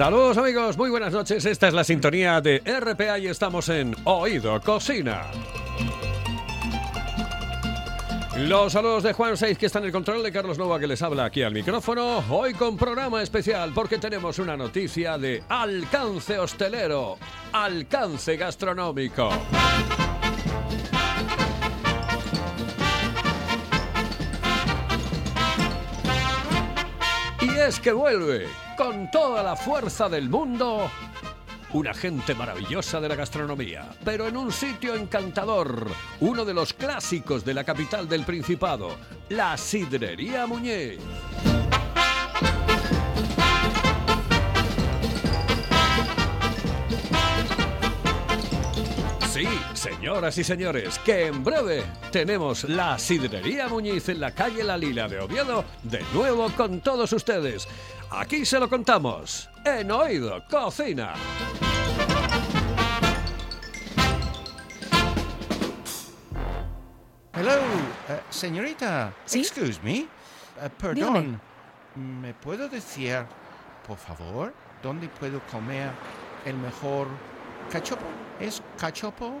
Saludos amigos, muy buenas noches. Esta es la sintonía de RPA y estamos en Oído Cocina. Los saludos de Juan Seiz que está en el control de Carlos Nova que les habla aquí al micrófono. Hoy con programa especial porque tenemos una noticia de alcance hostelero, alcance gastronómico. Es que vuelve con toda la fuerza del mundo una gente maravillosa de la gastronomía, pero en un sitio encantador, uno de los clásicos de la capital del Principado, la Sidrería Muñiz. Señoras y señores, que en breve tenemos la Sidrería Muñiz en la calle La Lila de Oviedo, de nuevo con todos ustedes. Aquí se lo contamos, en Oído Cocina. Hello, eh, señorita. ¿Sí? Excuse me. Eh, perdón. ¿Me puedo decir, por favor, dónde puedo comer el mejor cachopo? ¿Es cachopo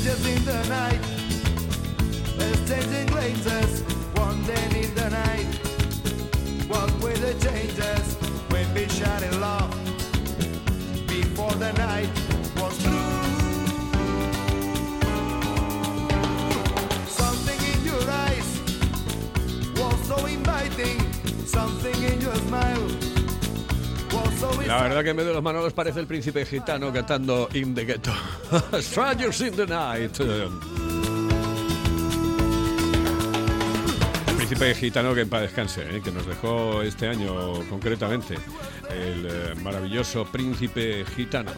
Strangers in the night, we're changing places, wandering in the night. What will the changes when we shining love before the night was through? Something in your eyes was so inviting, something in your smile La verdad que en medio de los manolos parece el príncipe gitano cantando In the Ghetto. Strangers in the Night. Príncipe gitano que en paz descanse, ¿eh? que nos dejó este año concretamente. El eh, maravilloso príncipe gitano.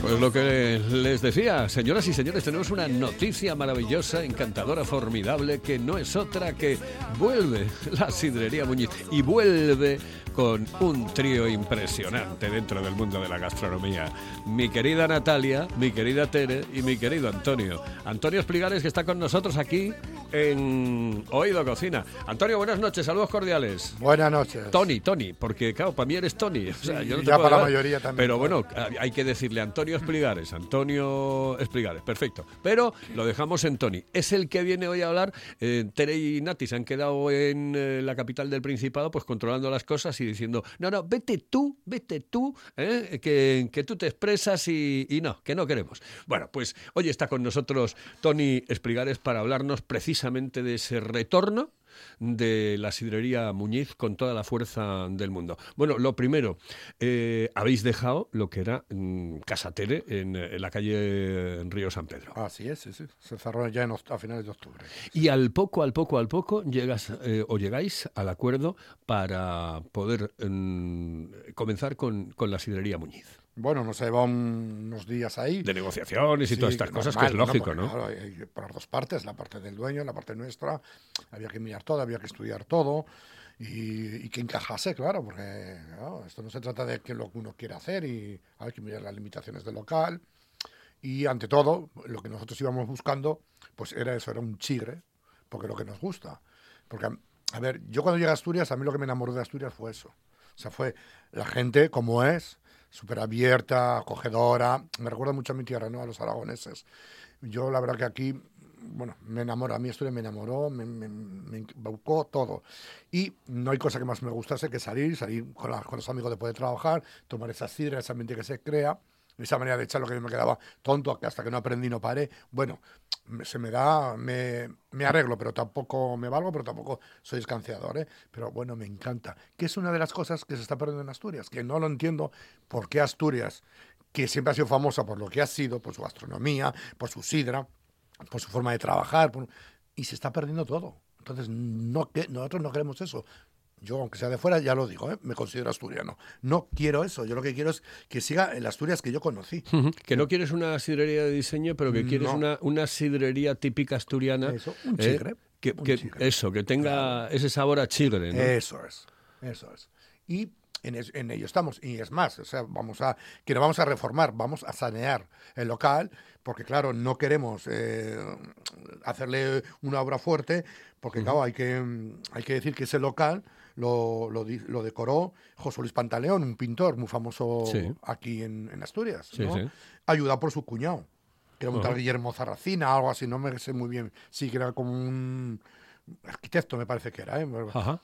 Pues lo que les decía, señoras y señores, tenemos una noticia maravillosa, encantadora, formidable, que no es otra que vuelve la sidrería Muñiz y vuelve con un trío impresionante dentro del mundo de la gastronomía. Mi querida Natalia, mi querida Tere y mi querido Antonio. Antonio Espligares que está con nosotros aquí en Oído Cocina. Antonio, buenas noches, saludos cordiales. Buenas noches. Tony, Tony, porque claro, para mí eres Tony. O sea, yo no te ya puedo para la mayoría también, Pero bueno, hay que decirle Antonio Espligares, Antonio Espligares, perfecto. Pero lo dejamos en Tony. Es el que viene hoy a hablar. Eh, Tere y Nati se han quedado en eh, la capital del Principado, pues controlando las cosas y diciendo, no, no, vete tú, vete tú, ¿eh? que, que tú te expresas y, y no, que no queremos. Bueno, pues hoy está con nosotros Tony Espligares para hablarnos precisamente de ese retorno de la sidrería Muñiz con toda la fuerza del mundo. Bueno, lo primero, eh, habéis dejado lo que era mm, Casa Tere en, en la calle Río San Pedro. Así es, sí, sí. Se cerró ya en a finales de octubre. Y al poco, al poco, al poco, llegas eh, o llegáis al acuerdo para poder mm, comenzar con, con la sidrería Muñiz. Bueno, nos lleva un- unos días ahí. De negociaciones y Sí, todas estas cosas, que es lógico, Porque, ¿no? claro, hay- hay por las dos partes, la parte del dueño, la parte nuestra. Había que mirar todo, había que estudiar todo y, y que encajase, claro, porque esto no se trata de que lo que uno quiere hacer y hay que mirar las limitaciones del local. Y ante todo, lo que nosotros íbamos buscando, pues era eso, era un chigre, porque lo que nos gusta. Porque, a- a ver, yo cuando llegué a Asturias, a mí lo que me enamoró de Asturias fue eso. O sea, fue la gente como es, súper abierta, acogedora. Me recuerda mucho a mi tierra, ¿no? A los aragoneses. Yo, la verdad que aquí, bueno, me enamoró. A mí Asturias me enamoró, me, me, me embaucó todo. Y no hay cosa que más me gustase que salir, salir con, la- con los amigos después de trabajar, tomar esa sidra, ese ambiente que se crea. Esa manera de echar lo que yo me quedaba tonto, hasta que no aprendí no paré. Bueno, se me da, me, me arreglo, pero tampoco me valgo, pero tampoco soy escanciador, ¿eh? Pero bueno, me encanta. Que es una de las cosas que se está perdiendo en Asturias, que no lo entiendo por qué Asturias, que siempre ha sido famosa por lo que ha sido, por su gastronomía, por su sidra, por su forma de trabajar, y se está perdiendo todo. Entonces, no, que, nosotros no queremos eso. Yo, aunque sea de fuera, ya lo digo, ¿eh? me considero asturiano. No quiero eso. Yo lo que quiero es que siga el Asturias que yo conocí. Que no quieres una sidrería de diseño, pero que quieres No. una, una sidrería típica asturiana. Eso, un ¿eh? chigre, Que, un que- chigre. Eso, que tenga ese sabor a chigre. ¿no? Eso es, eso es. Y en, es- en ello estamos. Y es más, o sea, vamos a, que no vamos a reformar, vamos a sanear el local, porque claro, no queremos eh, hacerle una obra fuerte, porque claro, hay que, hay que decir que ese local lo, lo, lo decoró José Luis Pantaleón, un pintor muy famoso Sí. aquí en, en Asturias, Sí, ¿no? sí. ayudado por su cuñado. Que era un tal. Guillermo Zarracina, algo así, no me sé muy bien. Sí, que era como un arquitecto, me parece que era. ¿eh?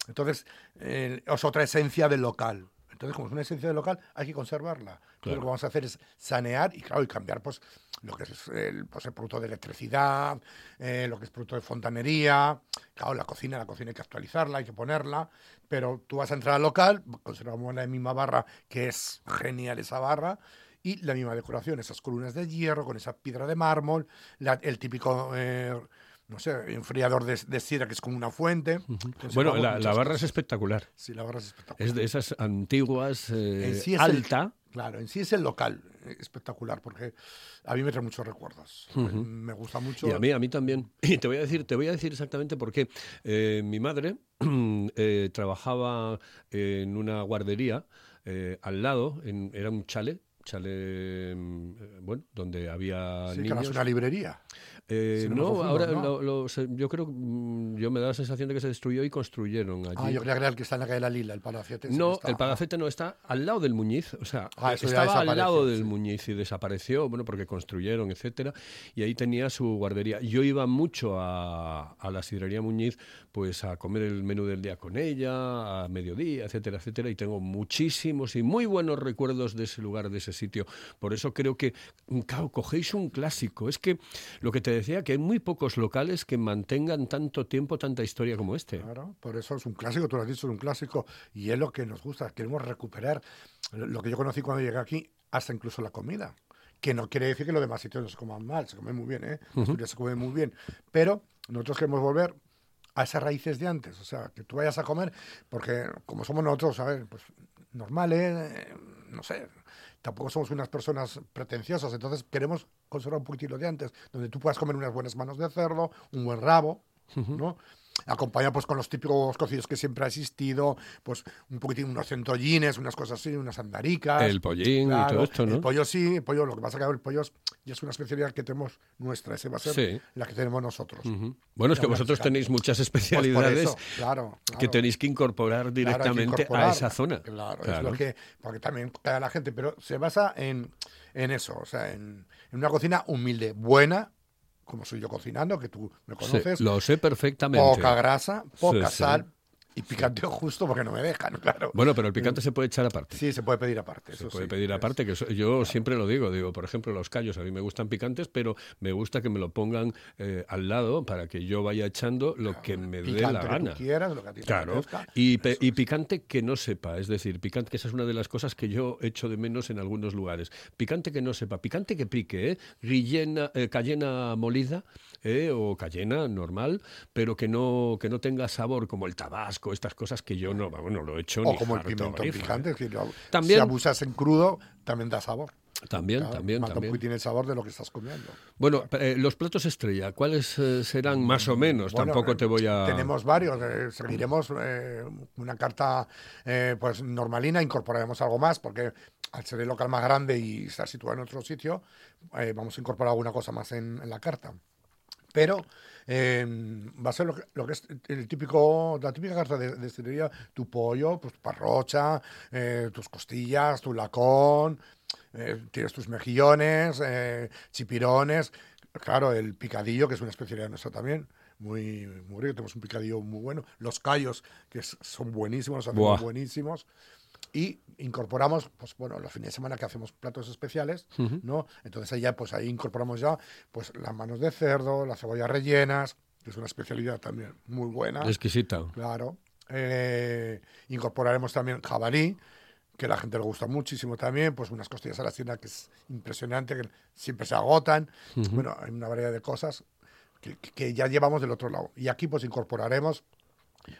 Entonces, eh, es otra esencia del local. Entonces, como es una esencia del local, hay que conservarla. Entonces, Claro. lo que vamos a hacer es sanear y, claro, y cambiar pues, lo que es el, pues, el producto de electricidad, eh, lo que es producto de fontanería. Claro, la cocina, la cocina hay que actualizarla, hay que ponerla. Pero tú vas a entrar al local, conservamos la misma barra, que es genial esa barra, y la misma decoración, esas columnas de hierro con esa piedra de mármol, la- el típico, eh, no sé, enfriador de, de sidra que es como una fuente. Bueno, la, barra es espectacular. Sí, la barra es espectacular. Es de esas antiguas, eh, En sí es el- alta. claro, en sí es el local eh, espectacular, porque a mí me trae muchos recuerdos. Me- gusta mucho. Y a mí, a mí también. Y te voy a decir, te voy a decir exactamente por qué. Eh, mi madre eh, trabajaba en una guardería eh, al lado, en- era un chale, chale, mm, eh, bueno, donde había Sí, que niños. es una librería. Eh, si no me no, confundo, ahora ¿no? lo- lo- se- yo creo, mm, yo me da la sensación de que se destruyó y construyeron allí. Ah, yo creía que era el que está en la calle de la Lila, el palacete. No, está. el Palacete no está al lado del Muñiz, o sea, Ah, estaba al lado del sí. Muñiz y desapareció, bueno, porque construyeron, etcétera, y ahí tenía su guardería. Yo iba mucho a, a la sidrería Muñiz, pues a comer el menú del día con ella, a mediodía, etcétera, etcétera, y tengo muchísimos y muy buenos recuerdos de ese lugar, de ese sitio. Por eso creo que, mm, claro, cogéis un clásico. Es que lo que te decía, que hay muy pocos locales que mantengan tanto tiempo, tanta historia como este. Claro, por eso es un clásico, tú lo has dicho, es un clásico y es lo que nos gusta, queremos recuperar lo que yo conocí cuando llegué aquí, hasta incluso la comida, que no quiere decir que los demás sitios no se coman mal, se come muy bien, ¿eh? Asturias se come muy bien, pero nosotros queremos volver a esas raíces de antes, o sea, que tú vayas a comer, porque como somos nosotros, a ver, pues normales, eh, no sé, tampoco somos unas personas pretenciosas, entonces queremos conservar un poquitito de antes, donde tú puedas comer unas buenas manos de cerdo, un buen rabo, ¿no? Acompañado pues con los típicos cocidos que siempre ha existido, pues un poquitín, unos centollines, unas cosas así, unas andaricas. El pollín y todo esto, ¿no? El pollo sí, el pollo, lo que pasa que el pollo es, ya es una especialidad que tenemos nuestra, esa va a ser Sí. la que tenemos nosotros. Bueno, es que vosotros tenéis muchas Pues por especialidades eso, claro, que tenéis que incorporar que directamente a esa zona. Claro, es lo que. Porque también cae la gente, pero se basa en, en eso, o sea, en, en una cocina humilde, buena, como soy yo cocinando, que tú me Sí, conoces, lo sé perfectamente. poca grasa, poca sí. sal y picante justo porque no me dejan, claro. Bueno, pero el picante se puede echar aparte. Sí, se puede pedir aparte. Se eso puede sí, pedir es- aparte, que yo siempre lo digo, digo, por ejemplo, los callos a mí me gustan picantes, pero me gusta que me lo pongan eh, al lado para que yo vaya echando lo que me dé la que gana. quieras, lo que a ti te Claro, apetezca. y, pe- y picante que no sepa, es decir, picante, que esa es una de las cosas que yo echo de menos en algunos lugares. Picante que no sepa, picante que pique, ¿eh? Rillena, eh, cayena molida ¿eh? o cayena normal, pero que no, que no tenga sabor como el tabasco estas cosas que yo no, vamos, no lo he hecho O ni como el picante, que lo- También- si abusas en crudo, también da sabor. También, Claro, también, también. poquitín el sabor de lo que estás comiendo. Bueno, eh, los platos estrella, ¿cuáles eh, serán más o menos? Bueno, Tampoco eh, te voy a... Tenemos varios. eh, seguiremos una carta pues normalina, incorporaremos algo más, porque al ser el local más grande y estar situado en otro sitio, vamos a incorporar alguna cosa más en, en la carta. Pero eh, va a ser lo que, lo que es el típico, la típica carta de, de hostelería, tu pollo, pues tu parrocha, eh, tus costillas, tu lacón, eh, tienes tus mejillones, eh, chipirones, claro, el picadillo, que es una especialidad nuestra también, muy, muy rico, tenemos un picadillo muy bueno, los callos, que son buenísimos, los hacemos buenísimos, y incorporamos, pues bueno, los fines de semana que hacemos platos especiales, ¿no? Entonces ahí ya, pues ahí incorporamos ya, pues las manos de cerdo, las cebollas rellenas, que es una especialidad también muy buena. Exquisita. Claro. Eh, incorporaremos también jabalí, que a la gente le gusta muchísimo también, pues unas costillas a la cena que es impresionante, que siempre se agotan. Bueno, hay una variedad de cosas que ya llevamos del otro lado. Y aquí pues incorporaremos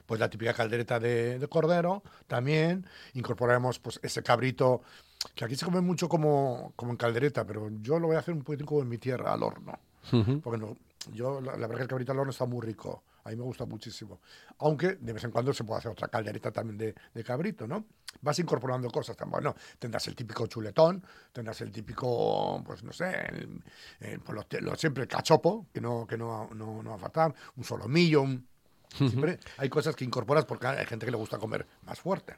pues la típica caldereta de, de cordero también, incorporaremos pues ese cabrito, que aquí se come mucho como, como en caldereta, pero yo lo voy a hacer un poquitín como en mi tierra, al horno. Porque no, yo, la, la verdad que el cabrito al horno está muy rico. A mí me gusta muchísimo. Aunque de vez en cuando se puede hacer otra caldereta también de, de cabrito, ¿no? Vas incorporando cosas. tan Bueno, tendrás el típico chuletón, tendrás el típico, pues no sé, el- el- pues lo- lo- siempre el cachopo, que no, que no, no, no va a faltar, un solomillo, un... Siempre hay cosas que incorporas porque hay gente que le gusta comer más fuerte.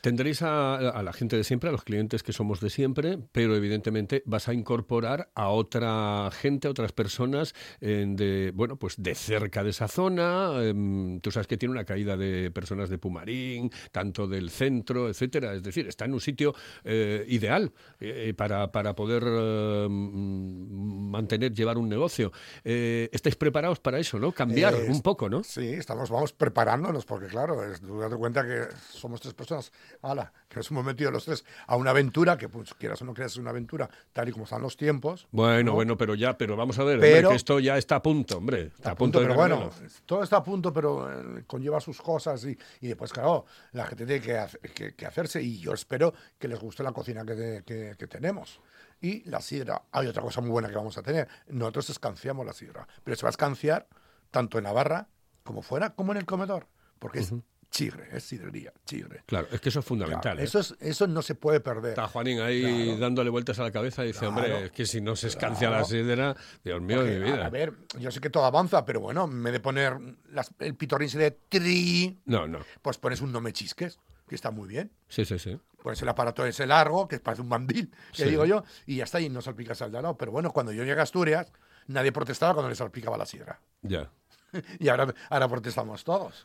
Tendréis a, a la gente de siempre, a los clientes que somos de siempre, pero evidentemente vas a incorporar a otra gente, a otras personas eh, de, bueno, pues de cerca de esa zona. em, tú sabes que tiene una caída de personas de Pumarín, tanto del centro, etcétera. Es decir, está en un sitio eh, ideal eh, para, para poder mm, mantener, llevar un negocio. Eh, ¿Estáis preparados para eso, no? Cambiar un poco, ¿no? Sí, estamos, vamos preparándonos, porque claro, es, date cuenta que somos tres personas, ala, que nos hemos metido los tres a una aventura, que pues quieras o no quieras es una aventura, tal y como están los tiempos. Bueno, ¿no? bueno, pero ya, pero vamos a ver, hombre, que esto ya está a punto, hombre. Está, Está a punto, de pero bueno, todo está a punto, pero eh, conlleva sus cosas y, y después, claro, la gente tiene que, hace- que- que hacerse y yo espero que les guste la cocina que, de- que- que tenemos. Y la sidra, hay otra cosa muy buena que vamos a tener, nosotros escanciamos la sidra, pero se va a escanciar tanto en la barra como fuera, como en el comedor, porque es chigre, es sidrería, chigre. Claro, es que eso es fundamental. Claro, ¿eh? eso, es, eso no se puede perder. Está Juanín ahí Claro. dándole vueltas a la cabeza y dice, Claro. hombre, es que si no se escancia la sidra, Dios mío de mi vida. A, ver, yo sé que todo avanza, pero bueno, en vez de poner las- el pitorrín de tri, No, no. pues pones un no me chisques, que está muy bien. Sí, sí, sí. Pones el aparato ese largo, que parece un mandil, que Sí. digo yo, y ya está, y no salpicas al de lado. Pero bueno, cuando yo llegué a Asturias, nadie protestaba cuando le salpicaba la sidra. Ya. Y ahora, ahora protestamos todos.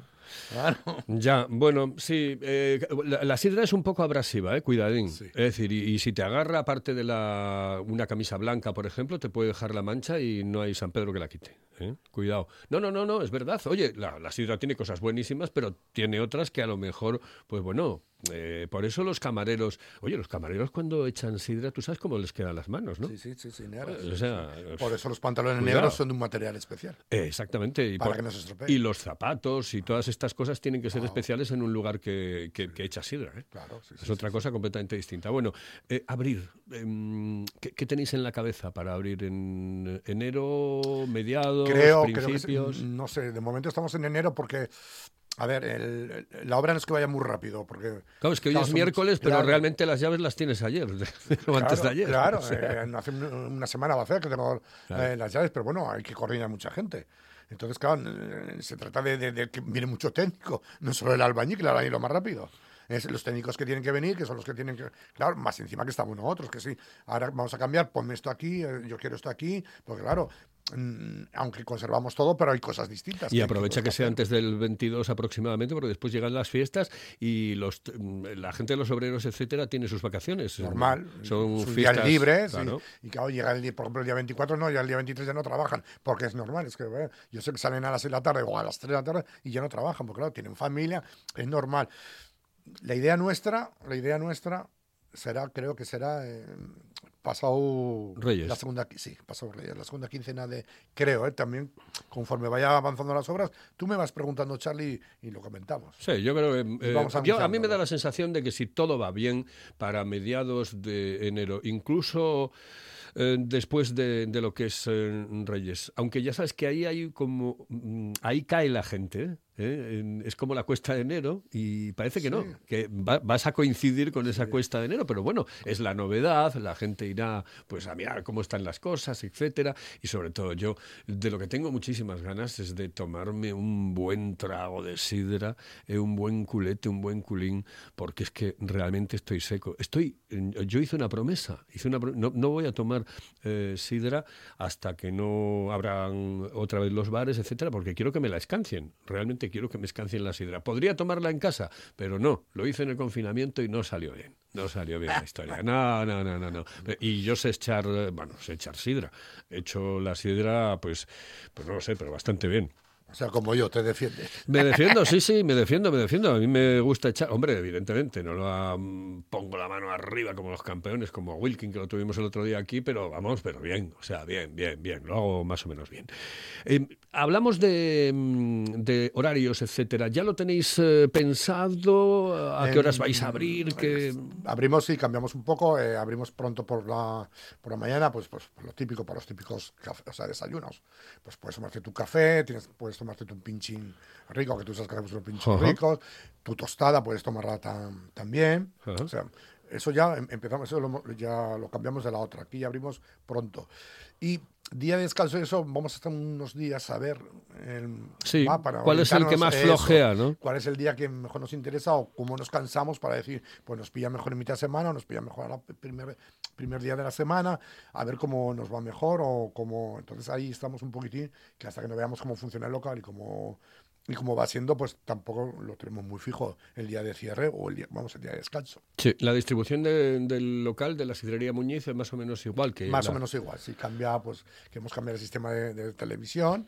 Claro. Ya, bueno, sí, eh, la, la sidra es un poco abrasiva, eh, cuidadín. Sí. Es decir, y, y si te agarra aparte de la, una camisa blanca, por ejemplo, te puede dejar la mancha y no hay San Pedro que la quite. ¿Eh? Cuidado. No, no, no, no, es verdad. Oye, la, la sidra tiene cosas buenísimas, pero tiene otras que a lo mejor, pues bueno, eh, por eso los camareros, oye, los camareros cuando echan sidra, tú sabes cómo les quedan las manos, ¿no? Sí, sí, sí, sí, negras. O sea, Por eso los pantalones Cuidado. negros son de un material especial. Eh, Exactamente. Y, Para que no se estropee. y los zapatos y todas estas cosas tienen que ser especiales en un lugar que, que, que echa sidra. ¿eh? Claro, sí, sí, es otra cosa completamente distinta. Bueno, eh, abrir. em, ¿qué, qué tenéis en la cabeza para abrir en enero, mediados, creo, creo que no sé, de momento estamos en enero porque, a ver, el- el- la obra no es que vaya muy rápido, porque... Claro, es que hoy claro, es miércoles, pero claro, realmente las llaves las tienes ayer, o antes de ayer. Claro, O sea, eh, hace un- una semana va a hacer que tengo eh, las llaves, pero bueno, hay que coordinar mucha gente. Entonces, claro, se trata de, de- de que viene mucho técnico, no solo el albañil, que el albañil lo más rápido. Es los técnicos que tienen que venir, que son los que tienen que... Claro, más encima que estamos nosotros, que sí, ahora vamos a cambiar, ponme esto aquí, eh, yo quiero esto aquí, porque claro, mm, aunque conservamos todo, pero hay cosas distintas. Y aprovecha que sea antes del 22 aproximadamente, porque después llegan las fiestas y los, la gente de los obreros, etcétera, tiene sus vacaciones. normal. Son sus fiestas días libres. y- claro. Y, claro, llega el día, por ejemplo, el día 24, no, ya el día 23 ya no trabajan, porque es normal. Es que eh, yo sé que salen a las 6 de la tarde o a las 3 de la tarde y ya no trabajan, porque claro, tienen familia, es normal. La idea nuestra, la idea nuestra será, creo que será eh, pasado Reyes. la segunda, sí, pasado Reyes, la segunda quincena de, creo, eh, también conforme vaya avanzando las obras, tú me vas preguntando, Charlie, y lo comentamos. Sí, yo creo que... eh, yo- a mí me da la sensación de que si todo va bien para mediados de enero, incluso eh, después de, de lo que es Reyes, aunque ya sabes que ahí hay como... mm, ahí cae la gente, ¿eh? En- es como la cuesta de enero y parece que no, que va- vas a coincidir con esa cuesta de enero, pero bueno, es la novedad, la gente irá pues a mirar cómo están las cosas, etcétera, y sobre todo yo de lo que tengo muchísimas ganas es de tomarme un buen trago de sidra, eh, un buen culete, un buen culín, porque es que realmente estoy seco. Estoy, yo hice una promesa, hice una, no, no voy a tomar eh, sidra hasta que no abran otra vez los bares, etcétera, porque quiero que me la escancien. Realmente quiero que me escancien la sidra. Podría tomarla en casa, pero no. Lo hice en el confinamiento y no salió bien. No salió bien la historia. No, no, no, no, no. Y yo sé echar, eh, bueno, sé echar sidra. He hecho la sidra, pues, pues no lo sé, pero bastante bien. O sea, como yo, te defiendes. Me defiendo, sí, sí, me defiendo, me defiendo. A mí me gusta echar. Hombre, evidentemente, no lo pongo la mano arriba como los campeones, como Wilkin, que lo tuvimos el otro día aquí, pero vamos, pero bien. O sea, bien, bien, bien. Lo hago más o menos bien. Eh, hablamos de, mm, de horarios, etcétera. ¿Ya lo tenéis eh, pensado? ¿A qué horas En- vais a abrir? ¿Qué- Abrimos y cambiamos un poco, eh, abrimos pronto por la, por la mañana, pues, pues lo típico, para los típicos caf- o sea, desayunos. Pues puedes tomarte tu café, tienes, puedes tomarte tu pinchín rico, que tú sabes que hacemos unos pinchín Ajá. ricos, tu tostada puedes tomarla tam- también. Ajá. O sea, eso ya em- empezamos, eso lo ya lo cambiamos de la otra. Aquí ya abrimos pronto. Y día de descanso, eso vamos a estar unos días a ver el Sí, mapa ¿cuál es el que más eso, flojea, no? cuál es el día que mejor nos interesa o cómo nos cansamos para decir, pues nos pilla mejor en mitad de semana o nos pilla mejor al primer, primer día de la semana, a ver cómo nos va mejor o cómo... Entonces ahí estamos un poquitín, que hasta que no veamos cómo funciona el local y cómo, y cómo va siendo, pues tampoco lo tenemos muy fijo el día de cierre o el día, vamos, el día de descanso. Sí, la distribución de- del local de la sidrería Muñiz es más o menos igual que. Más la- o menos igual, si cambia, pues queremos cambiar el sistema de, de televisión,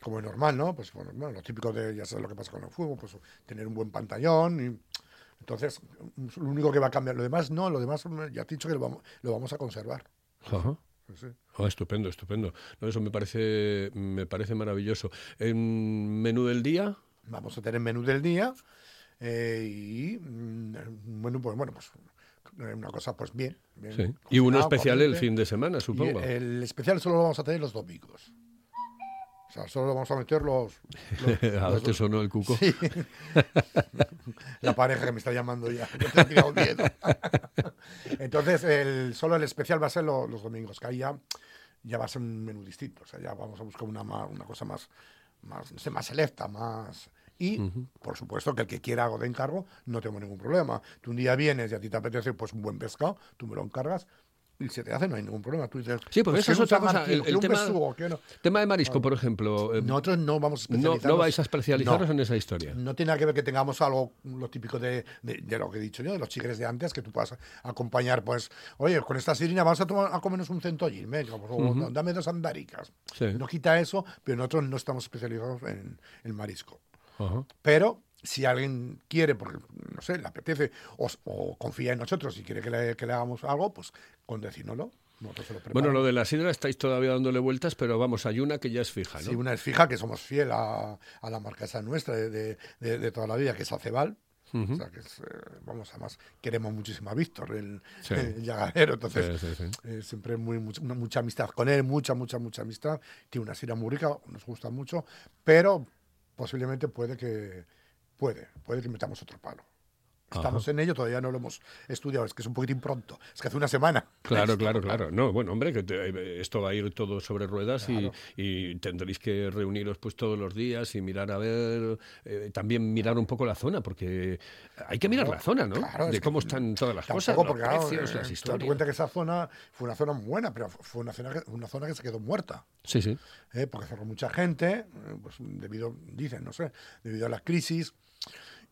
como es normal, ¿no? Pues bueno, bueno, lo típico de, ya sabes lo que pasa con el fútbol, pues tener un buen pantallón y... Entonces, lo único que va a cambiar, lo demás no, lo demás ya te he dicho que lo vamos, lo vamos a conservar. Ajá. Sí, sí. Ah, estupendo, estupendo. No, eso me parece, me parece maravilloso. En menú del día, Vamos a tener menú del día eh, y mm, bueno, pues bueno, pues una cosa pues bien. bien sí. y uno especial el fin de semana, Y supongo. el especial solo lo vamos a tener los domingos. O sea, solo vamos a meter los... los- a ver, te sonó el cuco. Sí. La pareja que me está llamando ya. Yo te he tirado miedo. Entonces, el, solo el especial va a ser lo- los domingos, que ahí ya, ya va a ser un menú distinto. O sea, ya vamos a buscar una, una cosa más, más, no sé, más selecta, más... Y, por supuesto, que el que quiera algo de encargo, no tengo ningún problema. Tú un día vienes y a ti te apetece pues un buen pescado, tú me lo encargas y se te hace, no hay ningún problema. Tú dices, Sí, porque pues, esa es otra cosa. Martín, El, el tema, besugo, tema de marisco, por ejemplo. eh, Nosotros no vamos a no, especializarnos. no vais a especializaros No. en esa historia. No tiene nada que ver que tengamos algo, lo típico de, de- de lo que he dicho yo, de los chigres de antes, que tú puedas acompañar, pues, oye, con esta sirina vamos a, tomar, a comernos un centollín, pues, dame dos andaricas. Sí. No quita eso, pero nosotros no estamos especializados en el marisco. Ajá. Pero si alguien quiere, porque, no sé, le apetece, o, o confía en nosotros y quiere que le, que le hagamos algo, pues con decírnoslo. Bueno, lo de la sidra estáis todavía dándole vueltas, pero vamos, hay una que ya es fija, ¿no? Sí, una es fija, que somos fiel a, a la marca esa nuestra de, de- de- de toda la vida, que es Acebal. O sea, que es, eh, vamos, además queremos muchísimo a Víctor, el, Sí. el llagadero, entonces Sí, sí, sí. eh, siempre muy, mucha, mucha amistad con él, mucha, mucha, mucha amistad. Tiene una sira muy rica, nos gusta mucho, pero posiblemente puede que, puede, puede que metamos otro palo. Estamos en ello, todavía no lo hemos estudiado, es que es un poquitín pronto, es que hace una semana. Claro, claro, claro. No, bueno, hombre, que te- esto va a ir todo sobre ruedas y, y tendréis que reuniros pues todos los días y mirar a ver, eh, también mirar un poco la zona, porque hay que mirar la zona, ¿no? Claro, de cómo están todas las cosas, los porque, precios, eh, las cuenta que esa zona fue una zona muy buena, pero fue una zona que, una zona que se quedó muerta. Sí, sí. ¿eh? porque cerró mucha gente, eh, pues debido, dicen, no sé, debido a la crisis.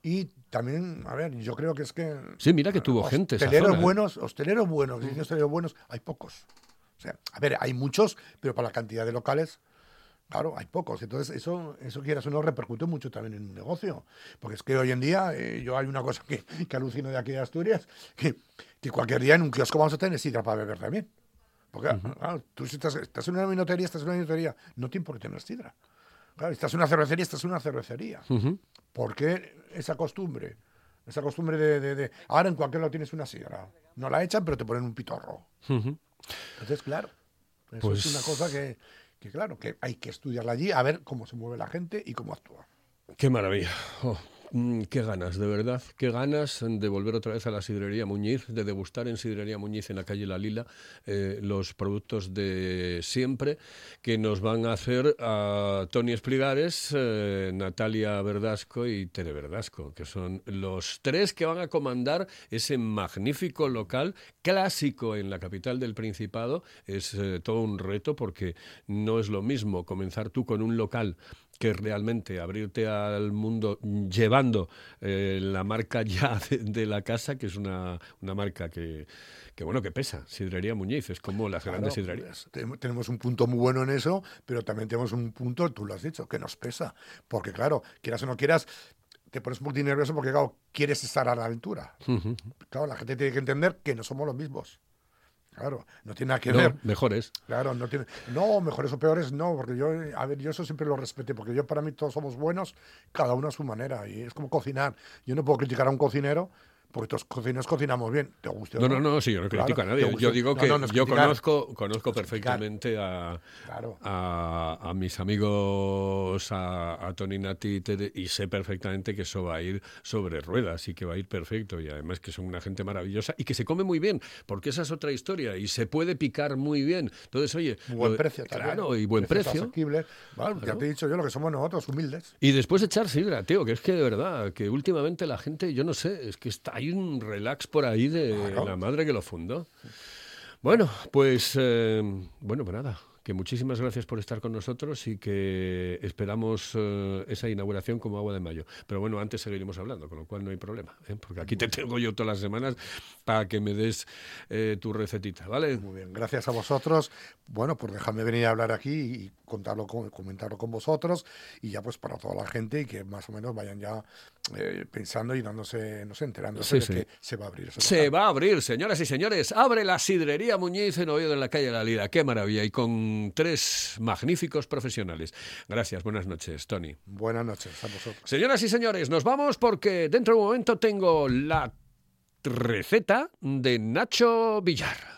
Y también, a ver, yo creo que es que... Sí, mira que tuvo gente Hosteleros zona, ¿eh? buenos, hosteleros buenos, y hosteleros buenos, hay pocos. O sea, a ver, hay muchos, pero para la cantidad de locales Claro, hay pocos. Entonces, eso, eso quieras o no, repercute mucho también en un negocio. Porque es que hoy en día, eh, yo hay una cosa que, que alucino de aquí de Asturias, que, que cualquier día en un kiosco vamos a tener sidra para beber también. Porque, claro, tú si estás, estás en una minotería, estás en una minotería, no te importa tener sidra. Claro, estás en una cervecería, estás en una cervecería. Ujú. ¿Por qué esa costumbre? Esa costumbre de, de- de- Ahora en cualquier lado tienes una sidra. No la echan, pero te ponen un pitorro. Entonces, claro, eso Pues- es una cosa que, que, claro, que hay que estudiarla allí, a ver cómo se mueve la gente y cómo actúa. Qué maravilla. Oh, mm, qué ganas, de verdad. Qué ganas de volver otra vez a la sidrería Muñiz, de degustar en sidrería Muñiz en la calle La Lila eh, los productos de siempre que nos van a hacer a Tony Espligares, eh, Natalia Verdasco y Tere Verdasco, que son los tres que van a comandar ese magnífico local clásico en la capital del Principado. Es eh, todo un reto porque no es lo mismo comenzar tú con un local que realmente abrirte al mundo llevando eh, la marca ya de, de la casa, que es una, una marca que, que, bueno, que pesa. Sidrería Muñiz, es como las grandes sidrerías. pues, tenemos un punto muy bueno en eso, pero también tenemos un punto, tú lo has dicho, que nos pesa. Porque, claro, quieras o no quieras, te pones poquito nervioso porque, claro, quieres estar a la aventura. Claro, la gente tiene que entender que no somos los mismos. Claro, no tiene nada que No, ver. mejores. Claro, no tiene. No, mejores o peores, no, porque yo, a ver, yo eso siempre lo respeté, porque yo para mí todos somos buenos, cada uno a su manera, y es como cocinar. Yo no puedo criticar a un cocinero, porque todos cocineros cocinamos bien, te guste No, no, no, sí, yo no Claro, critico a nadie. Yo digo que no, no es yo conozco, conozco perfectamente a, Claro. a, a mis amigos, a, a Tony Nati y sé perfectamente que eso va a ir sobre ruedas y que va a ir perfecto. Y además que son una gente maravillosa y que se come muy bien, porque esa es otra historia y se puede picar muy bien. Entonces, oye, buen lo precio. Claro, y buen precio. Bueno, Ya Claro. te he dicho yo lo que somos nosotros, humildes. Y después echar sidra, tío, que es que de verdad, que últimamente la gente, yo no sé, es que está hay un relax por ahí de Claro. la madre que lo fundó. Bueno, pues eh, bueno, pues nada, que muchísimas gracias por estar con nosotros y que esperamos eh, esa inauguración como agua de mayo. Pero bueno, antes seguiremos hablando, con lo cual no hay problema, ¿eh? porque aquí te tengo yo todas las semanas para que me des eh, tu recetita, ¿vale? Muy bien, gracias a vosotros. Bueno, por dejarme venir a hablar aquí y contarlo con, comentarlo con vosotros y ya pues para toda la gente y que más o menos vayan ya pensando y dándose, no sé, enterándose Sí, de que se va a abrir. Se local. va a abrir, señoras y señores. Abre la sidrería Muñiz en Oviedo, en la calle La Lira. Qué maravilla. Y con tres magníficos profesionales. Gracias, buenas noches, Tony. Buenas noches a vosotros. Señoras y señores, nos vamos porque dentro de un momento tengo la receta de Nacho Villar.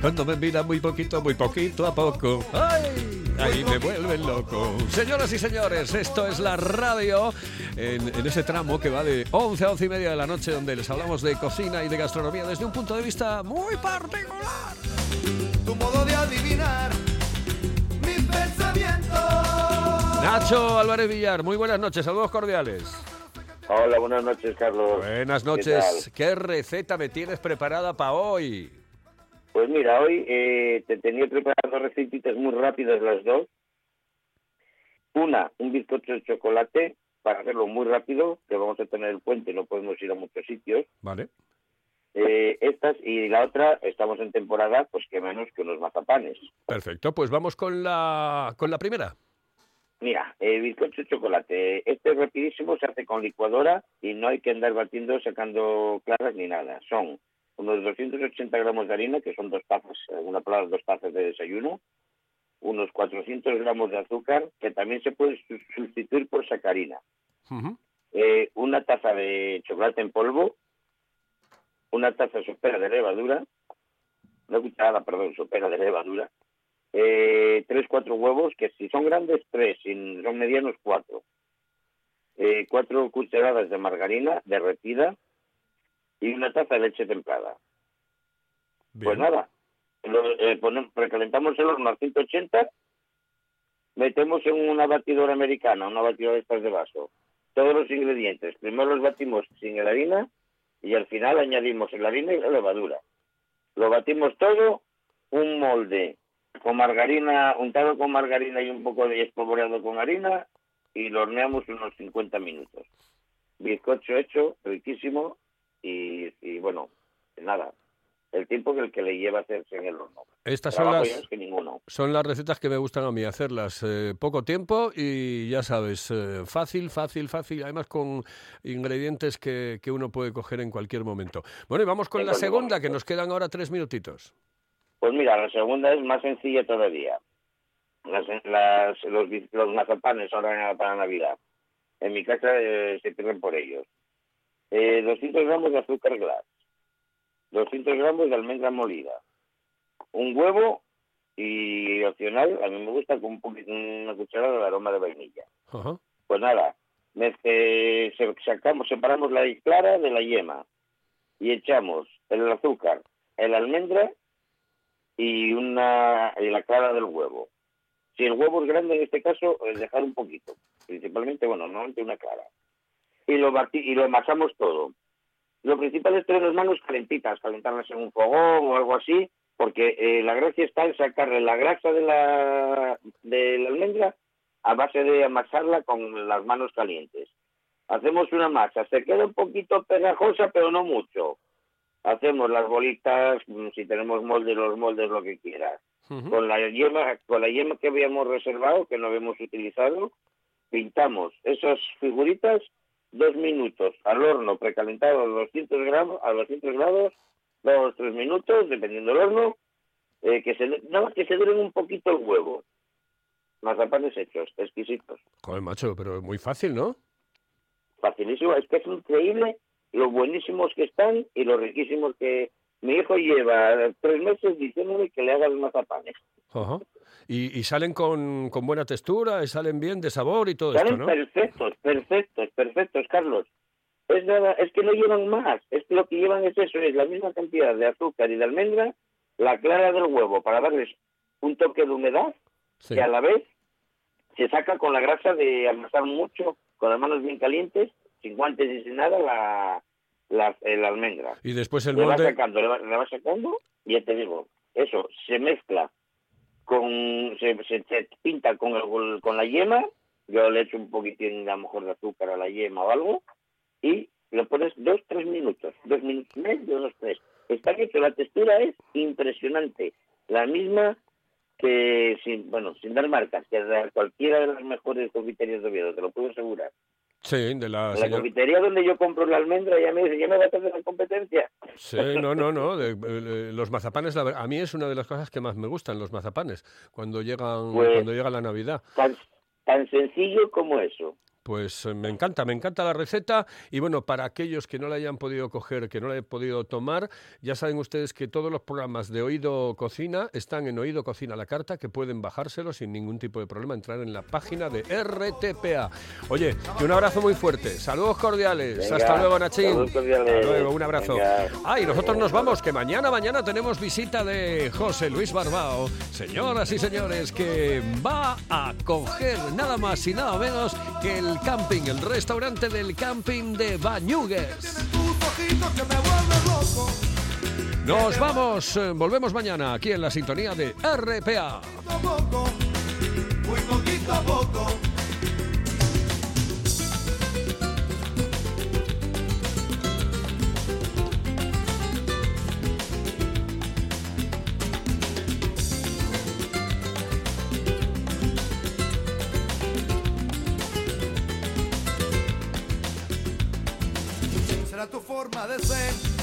Cuando me miran muy poquito, muy poquito a poco. ¡Ay! Ahí me vuelven loco. Señoras y señores, esto es la radio en, en ese tramo que va de 11 a 11 y media de la noche, donde les hablamos de cocina y de gastronomía desde un punto de vista muy particular. Tu modo de adivinar mis pensamientos. Nacho Álvarez Villar, muy buenas noches, saludos cordiales. Hola, buenas noches, Carlos. Buenas ¿Qué noches. tal? ¿Qué, receta me tienes preparada para hoy? Pues mira, hoy eh, te tenía preparadas dos recetitas muy rápidas las dos. Una, un bizcocho de chocolate para hacerlo muy rápido, que vamos a tener el puente, no podemos ir a muchos sitios. Vale. Eh, estas y la otra, estamos en temporada, pues que menos que unos mazapanes. Perfecto, pues vamos con la, con la primera. Mira, el bizcocho de chocolate, este es rapidísimo, se hace con licuadora y no hay que andar batiendo, sacando claras ni nada. Son unos 280 gramos de harina, que son dos tazas, eh, una palabra, dos tazas de desayuno, unos 400 gramos de azúcar, que también se puede su- sustituir por sacarina, eh, una taza de chocolate en polvo, una taza sopera de levadura, una cucharada, perdón, sopera de levadura, eh, tres, cuatro huevos, que si son grandes, tres, si son medianos, cuatro. Eh, cuatro cucharadas de margarina derretida y una taza de leche templada. Bien. Pues nada, lo, eh, precalentamos el horno a 180, metemos en una batidora americana, una batidora de estas de vaso, todos los ingredientes. Primero los batimos sin la harina y al final añadimos la harina y la levadura. Lo batimos todo, un molde con margarina, untado con margarina y un poco de espolvoreado con harina y lo horneamos unos 50 minutos. Bizcocho hecho, riquísimo y, y bueno, nada, el tiempo que el que le lleva a hacerse en el horno. Estas son las, menos que ninguno. son las recetas que me gustan a mí hacerlas. eh, poco tiempo y ya sabes, eh, fácil, fácil, fácil. Además con ingredientes que, que uno puede coger en cualquier momento. Bueno, y vamos con En la segunda, que nos quedan ahora tres minutitos. Pues mira, la segunda es más sencilla todavía. Las, las- los, los mazapanes ahora para Navidad. En mi casa eh, se pierden por ellos. Eh, 200 gramos de azúcar glass. 200 gramos de almendra molida. Un huevo y opcional, a mí me gusta con un poquito, una cucharada de aroma de vainilla. Ajá. Pues nada, mez- eh, se- sacamos, separamos la clara de la yema y echamos el azúcar, el almendra y una y la clara del huevo. Si el huevo es grande en este caso, dejar un poquito, principalmente, bueno, normalmente una clara. Y lo y lo amasamos todo. Lo principal es tener las manos calentitas, calentarlas en un fogón o algo así, porque eh, la gracia está en sacarle la grasa de la, de la almendra a base de amasarla con las manos calientes. Hacemos una masa, se queda un poquito pegajosa, pero no mucho. Hacemos las bolitas, mm, si tenemos moldes, los moldes, lo que quieras. Ujú. Con la yema, con la yema que habíamos reservado, que no habíamos utilizado, pintamos esas figuritas dos minutos al horno precalentado a 200 gramos, a 200 grados, dos tres minutos, dependiendo del horno, eh, que se nada más que se duren un poquito el huevo. Mazapanes hechos, exquisitos. Joder, macho, pero muy fácil, ¿no? Facilísimo, es que es increíble lo buenísimos que están y lo riquísimos que mi hijo lleva tres meses diciéndome que le haga los mazapanes. Ajá. Y, y salen con, con buena textura, y salen bien de sabor y todo esto, Salen ¿no? perfectos, perfectos, perfectos, Carlos. Es nada, es que no llevan más, es que lo que llevan es eso, es la misma cantidad de azúcar y de almendra, la clara del huevo para darles un toque de humedad Sí. que a la vez se saca con la grasa de amasar mucho, con las manos bien calientes, sin guantes y sin nada, la, la, el almendra. Y después el le molde... sacando, le va, le va sacando, y ya te digo, eso, se mezcla con, se, se, se pinta con, el- con la yema, yo le echo un poquitín a lo mejor de azúcar a la yema o algo, y lo pones dos, tres minutos, dos minutos y medio, dos, tres. Está hecho, la textura es impresionante, la misma que, sin, bueno, sin dar marcas, que cualquiera de las mejores confiterías de Oviedo, te lo puedo asegurar. Sí, de la la confitería donde yo compro la almendra, ya me dice, ya me va a hacer la competencia. Sí, no, no, no. de- eh, los mazapanes, la a mí es una de las cosas que más me gustan, los mazapanes, cuando llegan, Pues- cuando llega la Navidad. Tan, tan sencillo como eso. Pues eh, me encanta, me encanta la receta y bueno, para aquellos que no la hayan podido coger, que no la hayan podido tomar, ya saben ustedes que todos los programas de Oído Cocina están en Oído Cocina la carta, que pueden bajárselo sin ningún tipo de problema, entrar en la página de RTPA. Oye, que un abrazo muy fuerte, saludos cordiales, Venga, hasta luego Nachín. saludos cordiales. Hasta luego, un abrazo. Venga. Ah, y nosotros nos vamos, que mañana, mañana tenemos visita de José Luis Barbao, señoras y señores, que va a coger nada más y nada menos que el camping, el restaurante del camping de Bañugues. Nos vamos, eh, volvemos mañana aquí en la sintonía de RPA. muy poquito a poco, será